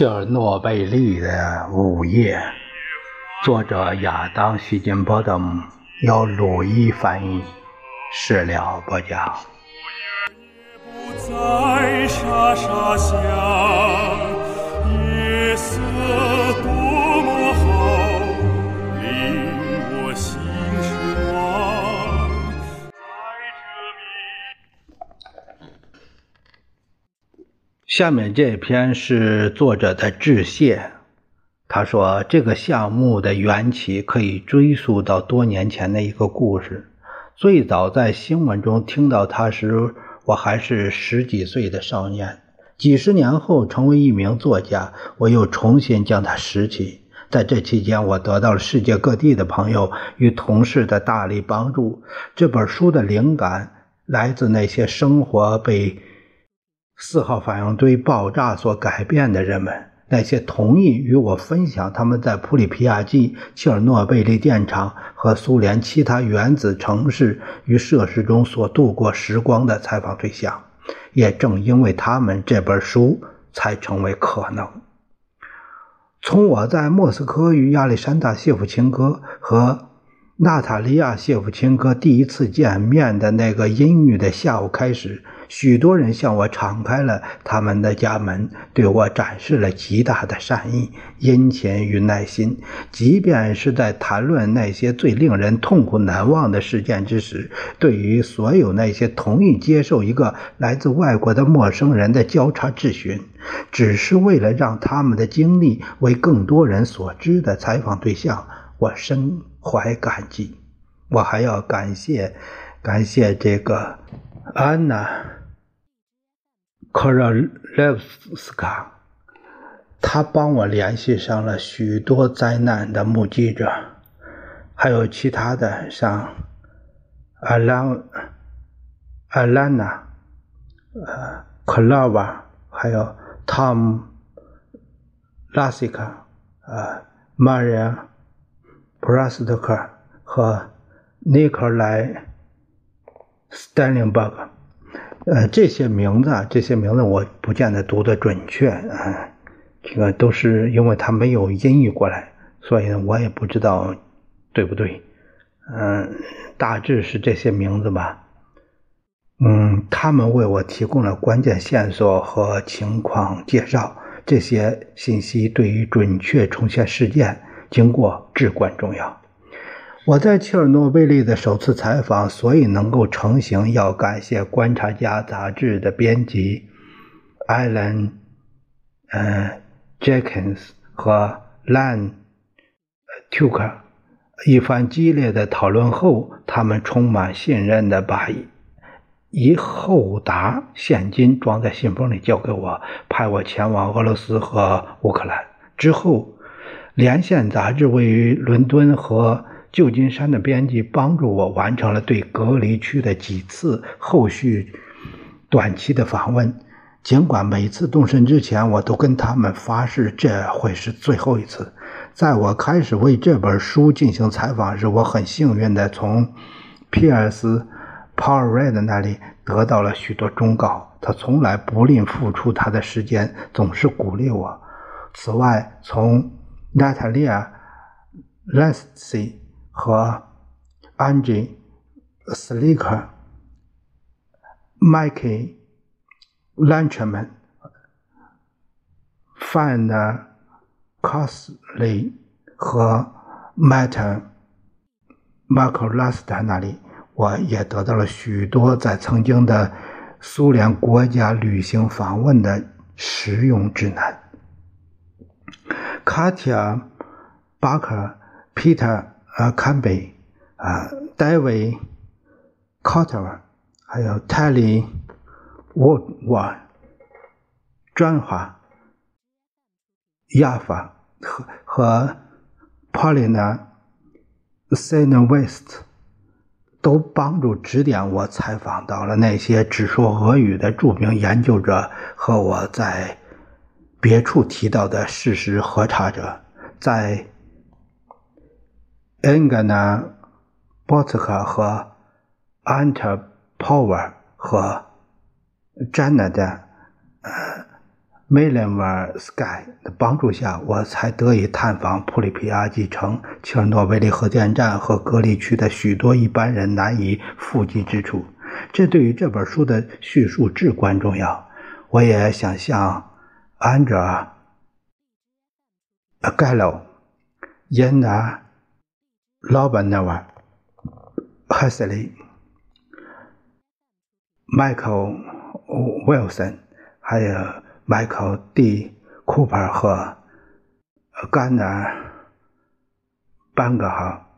切尔诺贝利的午夜，作者亚当·希金波的，由鲁伊翻译，事了播讲。下面这篇是作者的致谢。他说，这个项目的缘起可以追溯到多年前的一个故事。最早在新闻中听到他时，我还是十几岁的少年。几十年后，成为一名作家，我又重新将它拾起。在这期间，我得到了世界各地的朋友与同事的大力帮助。这本书的灵感来自那些生活被。四号反应堆爆炸所改变的人们，那些同意与我分享他们在普里皮亚季、切尔诺贝利电厂和苏联其他原子城市与设施中所度过时光的采访对象，也正因为他们，这本书才成为可能。从我在莫斯科与亚历山大·谢夫琴科和娜塔莉亚·谢夫琴科第一次见面的那个阴郁的下午开始。许多人向我敞开了他们的家门，对我展示了极大的善意、殷勤与耐心。即便是在谈论那些最令人痛苦难忘的事件之时，对于所有那些同意接受一个来自外国的陌生人的交叉质询，只是为了让他们的经历为更多人所知的采访对象，我深怀感激。我还要感谢，感谢这个安娜。Korolevska，他帮我联系上了许多灾难的目击者，还有其他的，像 Alana，呃，Clover，还有 tom lasika 呃 Maria Prastok 和 Nicolai，Stanleyberg。呃，这些名字，这些名字我不见得读得准确啊，这个都是因为他没有音译过来，所以呢，我也不知道对不对。嗯，大致是这些名字吧。嗯，他们为我提供了关键线索和情况介绍，这些信息对于准确重现事件经过至关重要。我在切尔诺贝利的首次采访，所以能够成型，要感谢《观察家》杂志的编辑艾伦，嗯，Jenkins 和 Lan Tucker。一番激烈的讨论后，他们充满信任的把一厚沓现金装在信封里交给我，派我前往俄罗斯和乌克兰。之后，《连线》杂志位于伦敦和。旧金山的编辑帮助我完成了对隔离区的几次后续短期的访问，尽管每次动身之前我都跟他们发誓这会是最后一次。在我开始为这本书进行采访时，我很幸运地从皮尔斯·帕尔瑞的那里得到了许多忠告。他从来不吝付出他的时间，总是鼓励我。此外，从娜塔莉亚·莱斯西。和 Angie Slicker、Mikey Lunchman、Fan Cosley 和 Matt Marklast 那里，我也得到了许多在曾经的苏联国家旅行访问的实用指南。Katya Barker、Peter。啊，坎贝，啊，戴维，卡特尔，还有泰利，沃沃，詹华，亚法和和 Paulina s e n e West 都帮助指点我采访到了那些只说俄语的著名研究者和我在别处提到的事实核查者，在。恩格纳、波茨克和安特·鲍尔和詹纳的呃梅兰瓦斯盖的帮助下，我才得以探访普里皮亚季城、切尔诺贝利核电站和隔离区的许多一般人难以触及之处。这对于这本书的叙述至关重要。我也想向安哲·盖洛、耶娜·瓦、海瑟利、迈克尔·威尔森，还有。迈克尔 ·D· 库珀和甘纳·班格哈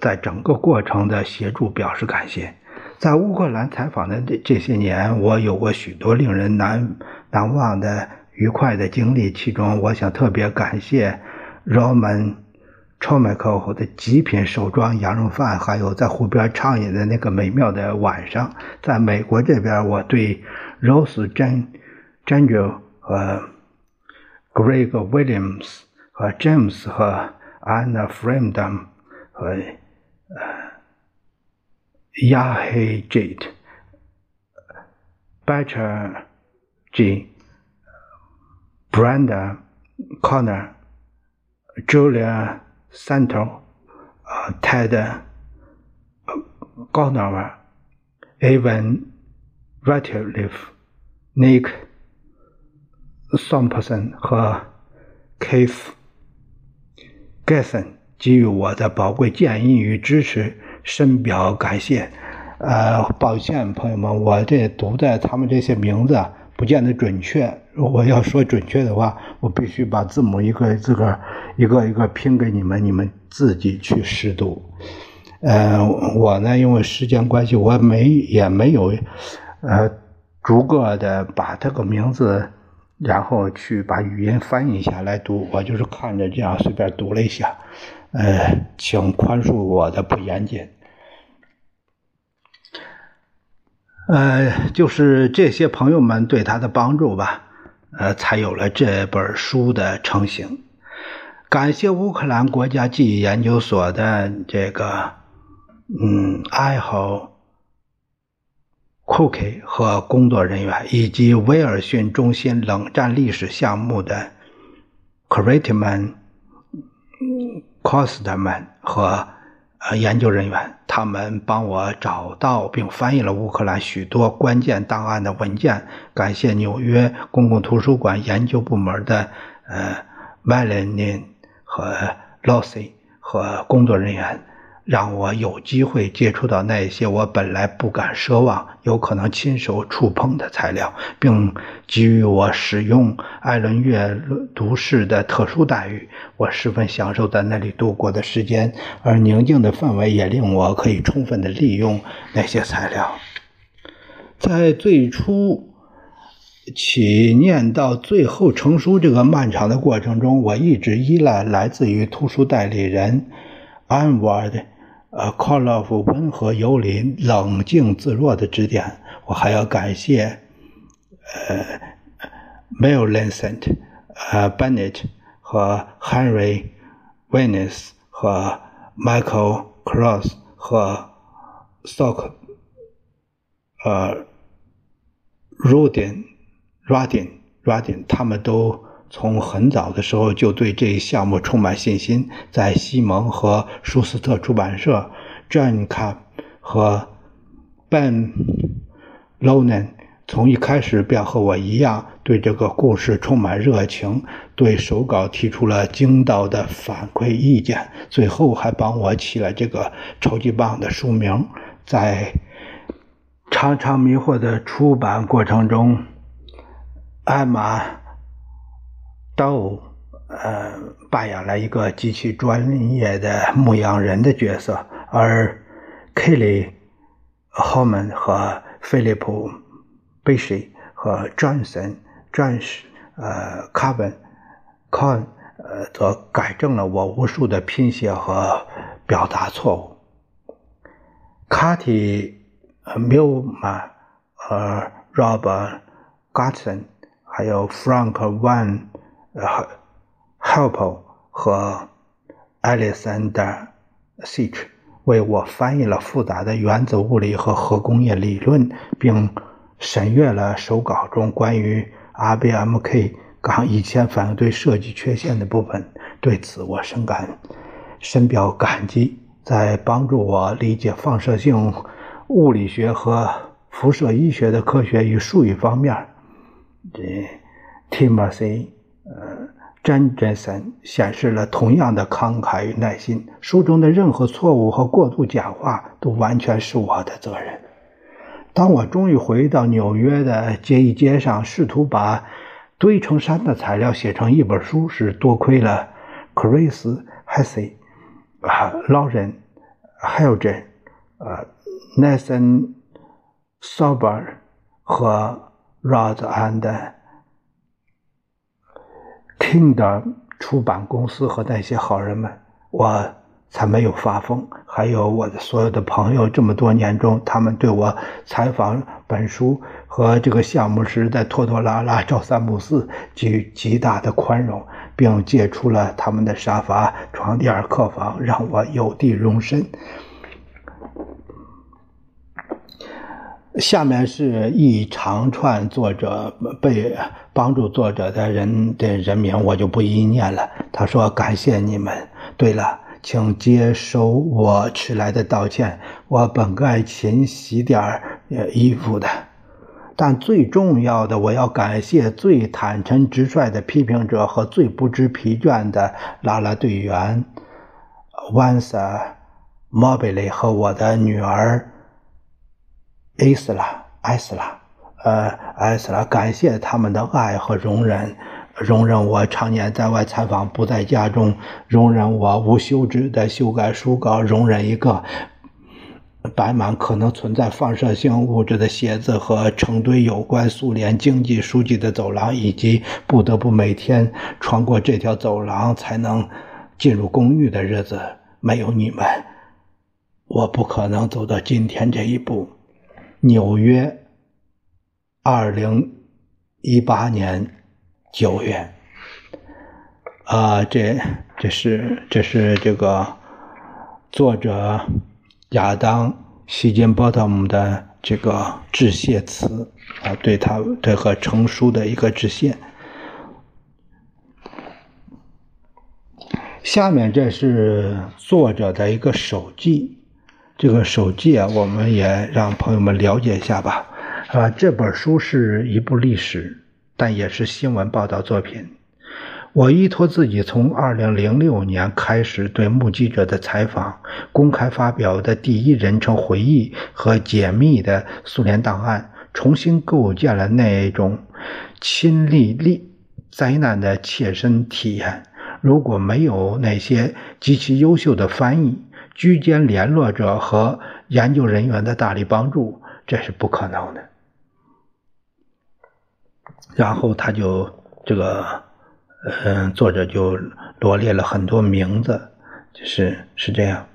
在整个过程的协助表示感谢。在乌克兰采访的这这些年，我有过许多令人难难忘的愉快的经历。其中，我想特别感谢 Roman c h o m a k o 的极品手抓羊肉饭，还有在湖边畅饮的那个美妙的晚上。在美国这边，我对 Rose 真。Daniel 和 Greg Williams 和 James 和 Anna Freedom 和呃 Yahe Jade Butcher G Brenda Connor Julia Santo 呃 Ted Gonover Evan Ratliff Nick Thompson 和 Keith g e s s o n 给予我的宝贵建议与支持，深表感谢。呃，抱歉，朋友们，我这读的他们这些名字不见得准确。如果要说准确的话，我必须把字母一个自个一个一个拼给你们，你们自己去识读。呃，我呢，因为时间关系，我没也没有呃逐个的把这个名字。然后去把语音翻译下来读，我就是看着这样随便读了一下，呃，请宽恕我的不严谨。呃，就是这些朋友们对他的帮助吧，呃，才有了这本书的成型。感谢乌克兰国家记忆研究所的这个，嗯，爱好。Cookie 和工作人员，以及威尔逊中心冷战历史项目的 c r i t m a n Costman 和呃研究人员，他们帮我找到并翻译了乌克兰许多关键档案的文件。感谢纽约公共图书馆研究部门的呃，Malinin 和 Lucy 和工作人员。让我有机会接触到那些我本来不敢奢望、有可能亲手触碰的材料，并给予我使用艾伦阅读室的特殊待遇。我十分享受在那里度过的时间，而宁静的氛围也令我可以充分的利用那些材料。在最初起念到最后成书这个漫长的过程中，我一直依赖来自于图书代理人安瓦的。呃 c a l l o f 温和有礼、冷静自若的指点。我还要感谢呃 m i l l i n c e n t 呃 Bennett 和 Henry Venice 和 Michael Cross 和 Sock，呃，Rudin，Rudin，Rudin，他们都。从很早的时候就对这一项目充满信心，在西蒙和舒斯特出版社，John Cap 和 Ben Lonen 从一开始便和我一样对这个故事充满热情，对手稿提出了精到的反馈意见，最后还帮我起了这个超级棒的书名。在常常迷惑的出版过程中，艾玛。都呃扮演了一个极其专业的牧羊人的角色，而 Kelly Holman 和 Philip b i s h y 和 Johnson Josh 呃 Carbon Con 呃则改正了我无数的拼写和表达错误。Katy Milma 和 Robert Gatson 还有 Frank Van 呃呃，Help 和 Alexander Sich 为我翻译了复杂的原子物理和核工业理论，并审阅了手稿中关于 RBMK 杠一千反应堆设计缺陷的部分。对此，我深感深表感激。在帮助我理解放射性物理学和辐射医学的科学与术语方面，这 Timothy 呃 Jensen 显示了同样的慷慨与耐心。书中的任何错误和过度简化都完全是我的责任。当我终于回到纽约的街一街上，试图把堆成山的材料写成一本书时，多亏了 Chris Hesse。啊，劳人、海尔镇、呃、Nathan Sober 和 Rod and Kindle 出版公司和那些好人们，我才没有发疯。还有我的所有的朋友，这么多年中，他们对我采访本书和这个项目时，在拖拖拉拉、朝三暮四，给予极大的宽容。并借出了他们的沙发、床垫、客房，让我有地容身。下面是一长串作者被帮助作者的人的人名，我就不一一念了。他说：“感谢你们。对了，请接收我迟来的道歉。我本该勤洗点衣服的。”但最重要的，我要感谢最坦诚直率的批评者和最不知疲倦的拉拉队员 Vanessa Mobley 和我的女儿艾斯拉艾斯拉，呃，艾斯拉，感谢他们的爱和容忍，容忍我常年在外采访，不在家中，容忍我无休止的修改书稿，容忍一个。摆满可能存在放射性物质的鞋子和成堆有关苏联经济书籍的走廊，以及不得不每天穿过这条走廊才能进入公寓的日子。没有你们，我不可能走到今天这一步。纽约，二零一八年九月。啊，这这是这是这个作者。亚当·希金波特姆的这个致谢词啊，对他对和成书的一个致谢。下面这是作者的一个手记，这个手记啊，我们也让朋友们了解一下吧。啊，这本书是一部历史，但也是新闻报道作品。我依托自己从2006年开始对目击者的采访、公开发表的第一人称回忆和解密的苏联档案，重新构建了那种亲历历灾难的切身体验。如果没有那些极其优秀的翻译、居间联络者和研究人员的大力帮助，这是不可能的。然后他就这个。嗯，作者就罗列了很多名字，就是是这样，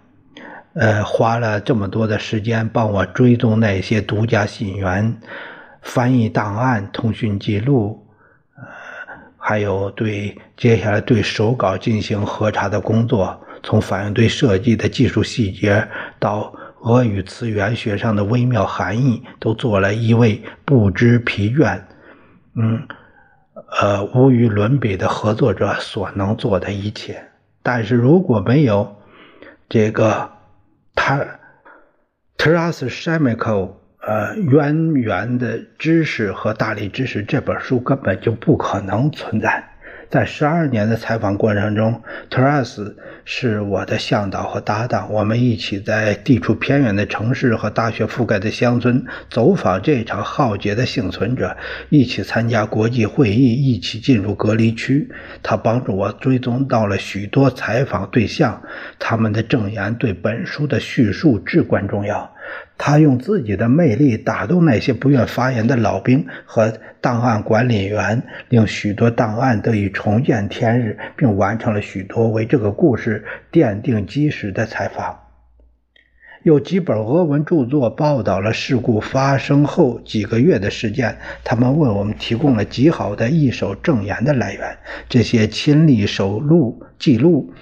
呃，花了这么多的时间帮我追踪那些独家信源、翻译档案、通讯记录，呃，还有对接下来对手稿进行核查的工作，从反应堆设计的技术细节到俄语词源学上的微妙含义，都做了一位不知疲倦，嗯。呃，无与伦比的合作者所能做的一切，但是如果没有这个他 Taras Shemiko 呃渊源的知识和大力支持，这本书根本就不可能存在。在十二年的采访过程中，特拉斯是我的向导和搭档。我们一起在地处偏远的城市和大学覆盖的乡村走访这场浩劫的幸存者，一起参加国际会议，一起进入隔离区。他帮助我追踪到了许多采访对象，他们的证言对本书的叙述至关重要。他用自己的魅力打动那些不愿发言的老兵和档案管理员，令许多档案得以重见天日，并完成了许多为这个故事奠定基石的采访。有几本俄文著作报道了事故发生后几个月的事件，他们为我们提供了极好的一手证言的来源。这些亲历手录记录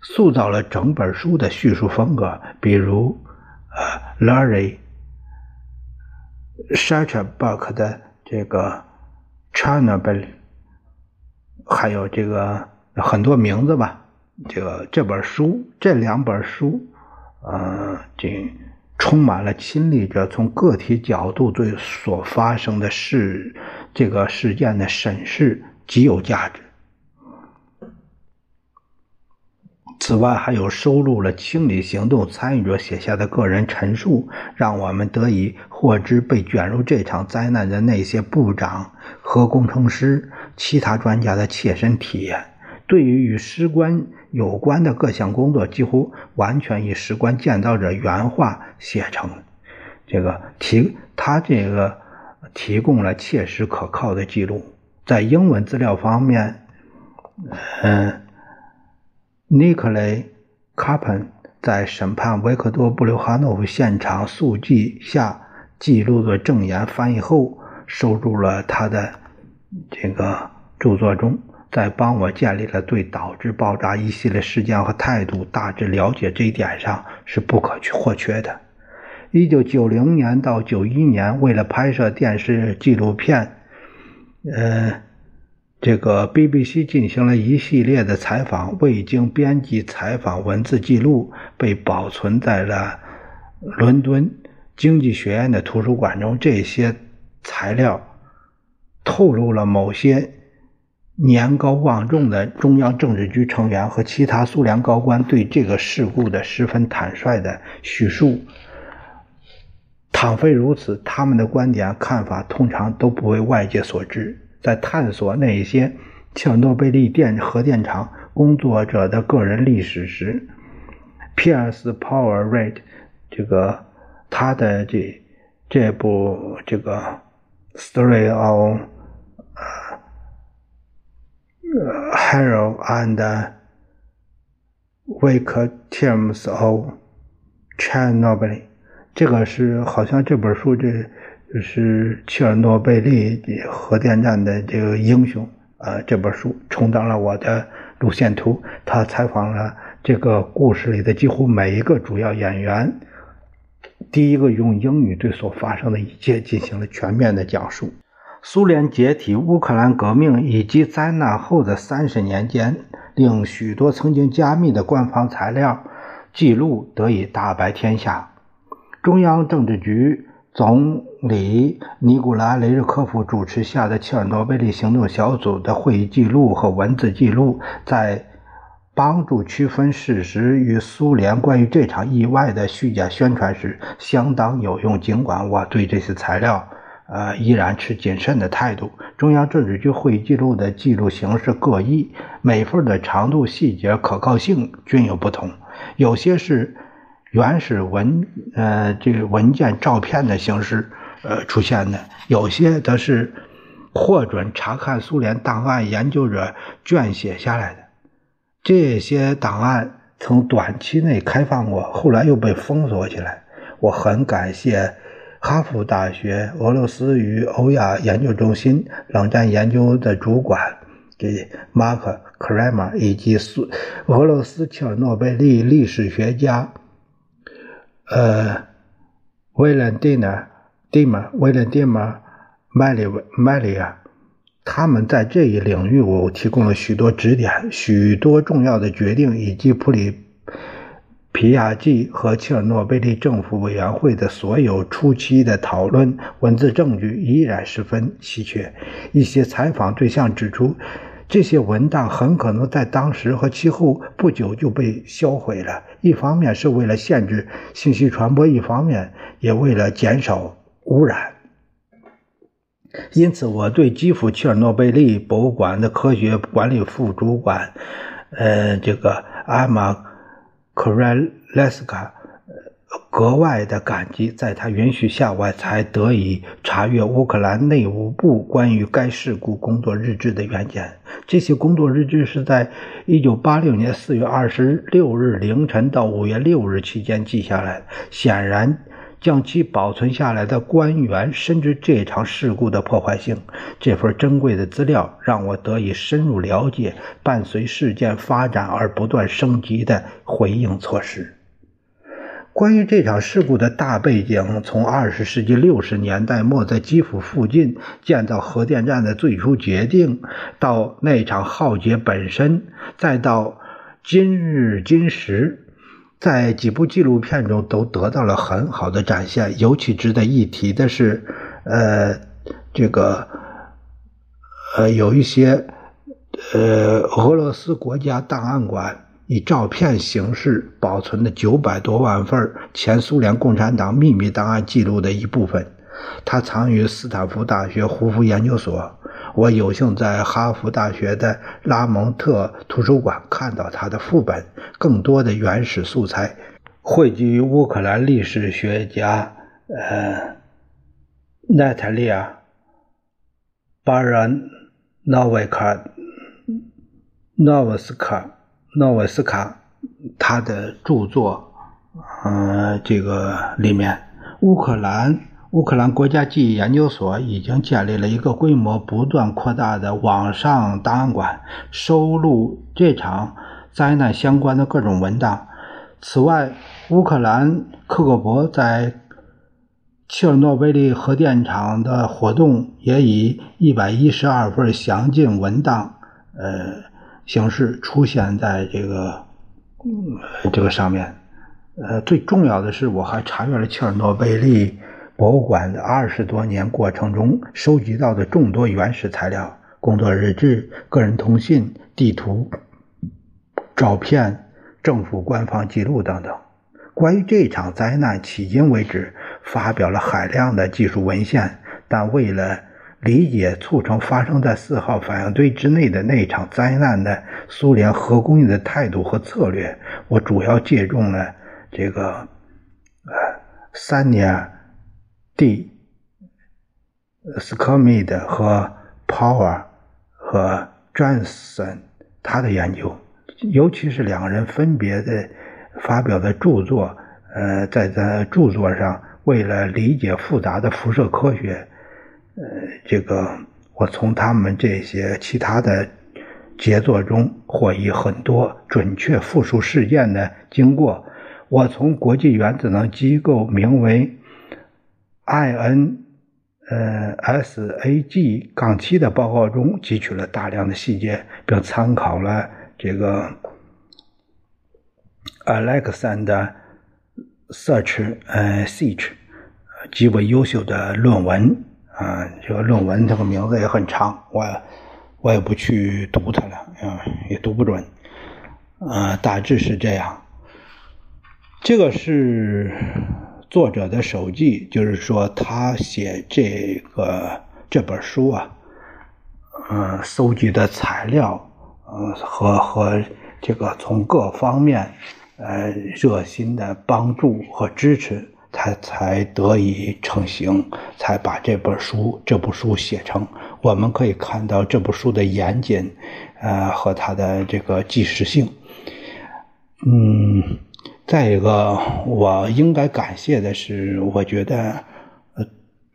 塑造了整本书的叙述风格，比如。呃，Larry s h a t t e r b u c k 的这个 Chernobyl，还有这个很多名字吧。这个这本书，这两本书，呃，这充满了亲历者从个体角度对所发生的事这个事件的审视，极有价值。此外，还有收录了清理行动参与者写下的个人陈述，让我们得以获知被卷入这场灾难的那些部长、和工程师、其他专家的切身体验。对于与士官有关的各项工作，几乎完全以士官建造者原话写成。这个提他这个提供了切实可靠的记录。在英文资料方面，嗯。尼克雷·卡彭在审判维克多·布留哈诺夫现场速记下记录的证言翻译后，收入了他的这个著作中。在帮我建立了对导致爆炸一系列事件和态度大致了解这一点上是不可或缺的。一九九零年到九一年，为了拍摄电视纪录片，呃。这个 BBC 进行了一系列的采访，未经编辑采访文字记录被保存在了伦敦经济学院的图书馆中。这些材料透露了某些年高望重的中央政治局成员和其他苏联高官对这个事故的十分坦率的叙述。倘非如此，他们的观点看法通常都不为外界所知。在探索那些切尔诺贝利电核电厂工作者的个人历史时，皮尔斯· r 尔 d 这个他的这这部这个《Story of Harold and Victims of Chernobyl》，这个是好像这本书这。就是切尔诺贝利核电站的这个英雄啊，这本书充当了我的路线图。他采访了这个故事里的几乎每一个主要演员。第一个用英语对所发生的一切进行了全面的讲述。苏联解体、乌克兰革命以及灾难后的三十年间，令许多曾经加密的官方材料记录得以大白天下。中央政治局。总理尼古拉·雷日科夫主持下的切尔诺贝利行动小组的会议记录和文字记录，在帮助区分事实与苏联关于这场意外的虚假宣传时相当有用。尽管我对这些材料，呃，依然持谨慎的态度。中央政治局会议记录的记录形式各异，每份的长度、细节、可靠性均有不同，有些是。原始文呃这个文件照片的形式呃出现的，有些则是获准查看苏联档案研究者撰写下来的。这些档案曾短期内开放过，后来又被封锁起来。我很感谢哈佛大学俄罗斯与欧亚研究中心冷战研究的主管这马克·克莱马以及苏俄罗斯切尔诺贝利历史学家。呃，威廉蒂娜、蒂玛、威廉蒂玛、麦里麦里亚，他们在这一领域我提供了许多指点，许多重要的决定以及普里皮亚季和切尔诺贝利政府委员会的所有初期的讨论文字证据依然十分稀缺。一些采访对象指出。这些文档很可能在当时和其后不久就被销毁了。一方面是为了限制信息传播，一方面也为了减少污染。因此，我对基辅切尔诺贝利博物馆的科学管理副主管，呃，这个阿玛克瑞莱斯卡。格外的感激，在他允许下，我才得以查阅乌克兰内务部关于该事故工作日志的原件。这些工作日志是在1986年4月26日凌晨到5月6日期间记下来的。显然，将其保存下来的官员深知这场事故的破坏性。这份珍贵的资料让我得以深入了解伴随事件发展而不断升级的回应措施。关于这场事故的大背景，从二十世纪六十年代末在基辅附近建造核电站的最初决定，到那场浩劫本身，再到今日今时，在几部纪录片中都得到了很好的展现。尤其值得一提的是，呃，这个，呃，有一些，呃，俄罗斯国家档案馆。以照片形式保存的九百多万份前苏联共产党秘密档案记录的一部分，它藏于斯坦福大学胡佛研究所。我有幸在哈佛大学的拉蒙特图书馆看到它的副本。更多的原始素材汇集于乌克兰历史学家呃奈塔利亚·巴尔诺维卡诺沃斯卡。诺维斯卡他的著作，呃，这个里面，乌克兰乌克兰国家记忆研究所已经建立了一个规模不断扩大的网上档案馆，收录这场灾难相关的各种文档。此外，乌克兰克格勃在切尔诺贝利核电厂的活动也以一百一十二份详尽文档，呃。形式出现在这个嗯这个上面，呃，最重要的是，我还查阅了切尔诺贝利博物馆的二十多年过程中收集到的众多原始材料、工作日志、个人通信、地图、照片、政府官方记录等等。关于这场灾难，迄今为止发表了海量的技术文献，但为了理解促成发生在四号反应堆之内的那场灾难的苏联核工业的态度和策略，我主要借重了这个呃三年 D s c o m i d 和 Power 和 Johnson 他的研究，尤其是两个人分别的发表的著作，呃，在在著作上为了理解复杂的辐射科学。呃，这个我从他们这些其他的杰作中获益很多，准确复述事件的经过。我从国际原子能机构名为 IN 呃 SAG 杠七的报告中汲取了大量的细节，并参考了这个 Alexander Search 呃 Search 极为优秀的论文。啊，这个论文这个名字也很长，我我也不去读它了，啊，也读不准，啊，大致是这样。这个是作者的手记，就是说他写这个这本书啊，嗯，搜集的材料，嗯，和和这个从各方面，呃，热心的帮助和支持。他才得以成型，才把这本书这部书写成。我们可以看到这部书的严谨，呃，和它的这个纪实性。嗯，再一个，我应该感谢的是，我觉得，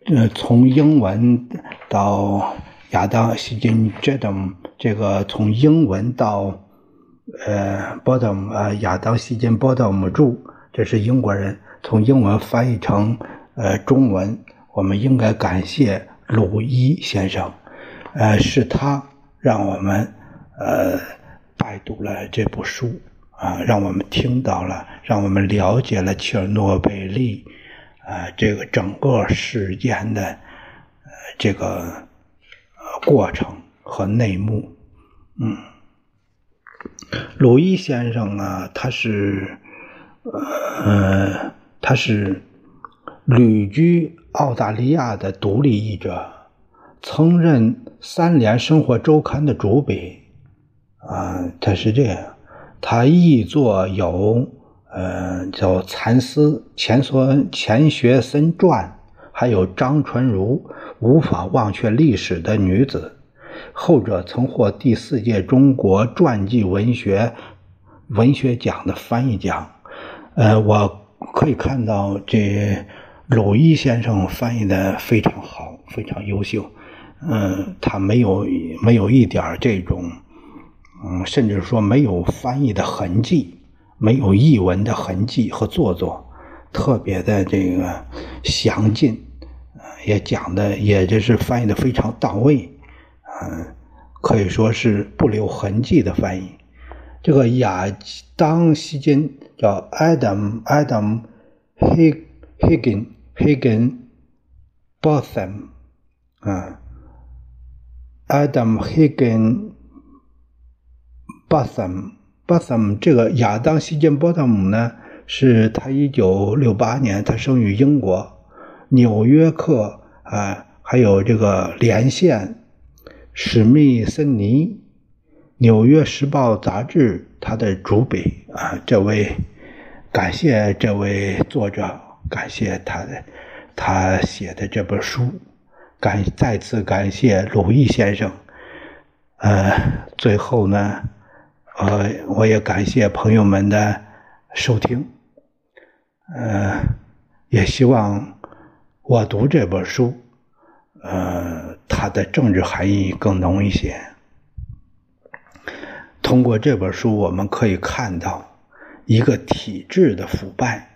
呃，从英文到亚当·希金 ·Jedom，这个从英文到呃，Bottom，呃，亚当·希金 Bottom 著，这是英国人。从英文翻译成呃中文，我们应该感谢鲁伊先生，呃，是他让我们呃拜读了这部书啊，让我们听到了，让我们了解了切尔诺贝利啊这个整个事件的呃这个过程和内幕。嗯，鲁伊先生啊，他是呃。他是旅居澳大利亚的独立译者，曾任《三联生活周刊》的主笔。啊，他是这样，他译作有，呃，叫《蚕丝钱所钱学森传》，还有张纯如《无法忘却历史的女子》，后者曾获第四届中国传记文学文学奖的翻译奖。呃，我。可以看到，这鲁伊先生翻译的非常好，非常优秀。嗯，他没有没有一点这种，嗯，甚至说没有翻译的痕迹，没有译文的痕迹和做作。特别的这个详尽，也讲的也就是翻译的非常到位，嗯，可以说是不留痕迹的翻译。这个亚当·希金叫 Adam Adam Higgin Higgin Botham 啊，Adam Higgin Botham Botham 这个亚当·希金波特姆呢，是他一九六八年他生于英国纽约客啊，还有这个连线史密森尼。《纽约时报》杂志，他的主笔啊，这位感谢这位作者，感谢他的他写的这本书，感再次感谢鲁毅先生。呃，最后呢，呃，我也感谢朋友们的收听，呃，也希望我读这本书，呃，它的政治含义更浓一些。通过这本书，我们可以看到一个体制的腐败，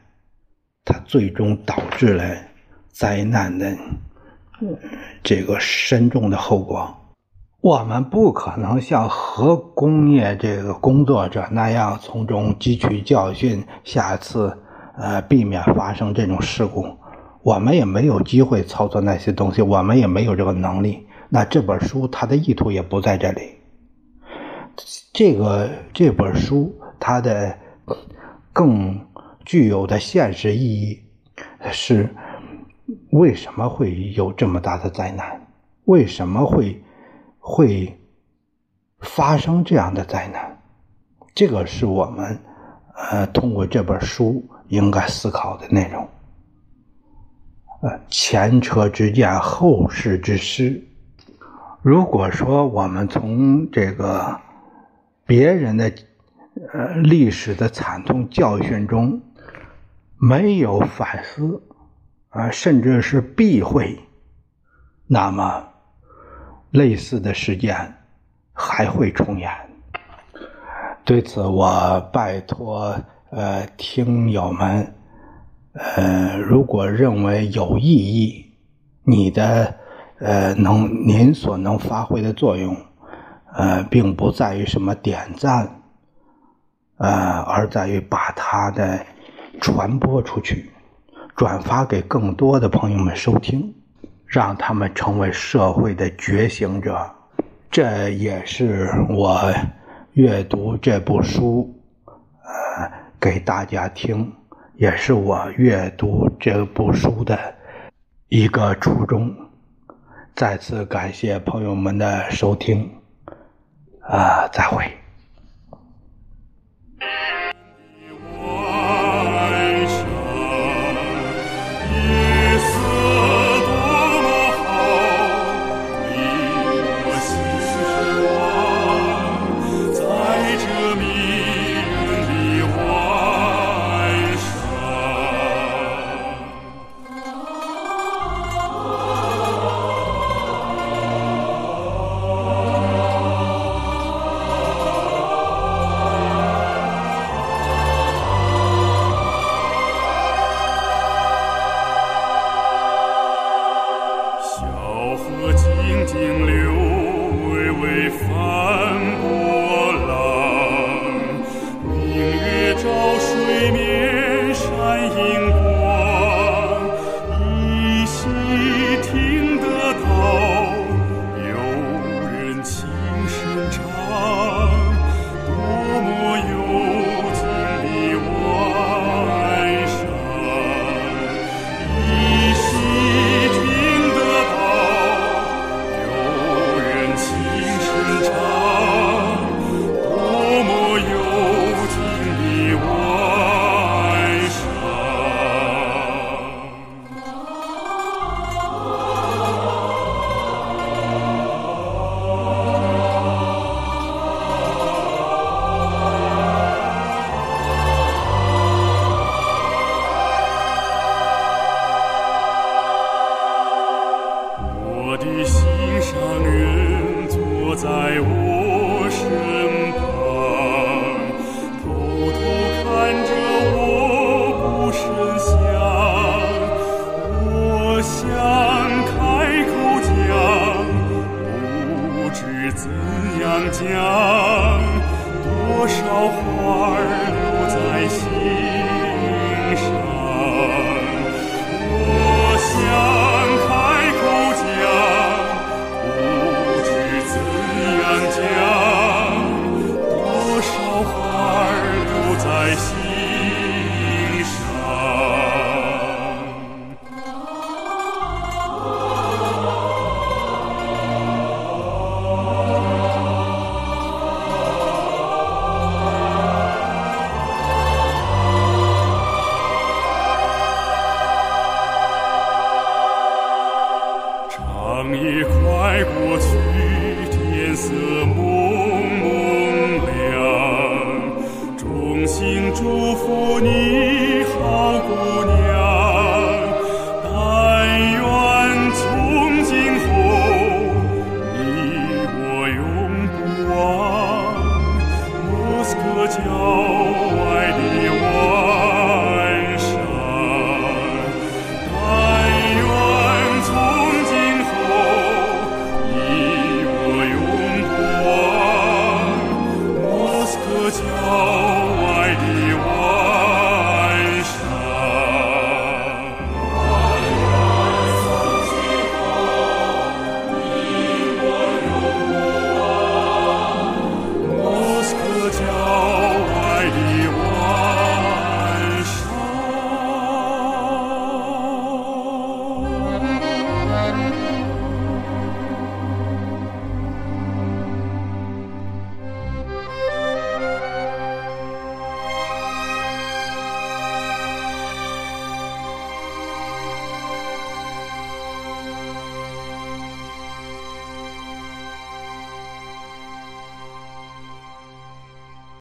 它最终导致了灾难的这个深重的后果。我们不可能像核工业这个工作者那样从中汲取教训，下次呃避免发生这种事故。我们也没有机会操作那些东西，我们也没有这个能力。那这本书它的意图也不在这里。这个这本书，它的更具有的现实意义是：为什么会有这么大的灾难？为什么会会发生这样的灾难？这个是我们呃通过这本书应该思考的内容。呃，前车之鉴，后事之师。如果说我们从这个。别人的呃历史的惨痛教训中没有反思啊，甚至是避讳，那么类似的事件还会重演。对此，我拜托呃听友们，呃，如果认为有意义，你的呃能您所能发挥的作用。呃，并不在于什么点赞，呃，而在于把它的传播出去，转发给更多的朋友们收听，让他们成为社会的觉醒者。这也是我阅读这部书，呃，给大家听，也是我阅读这部书的一个初衷。再次感谢朋友们的收听。啊，再会。骄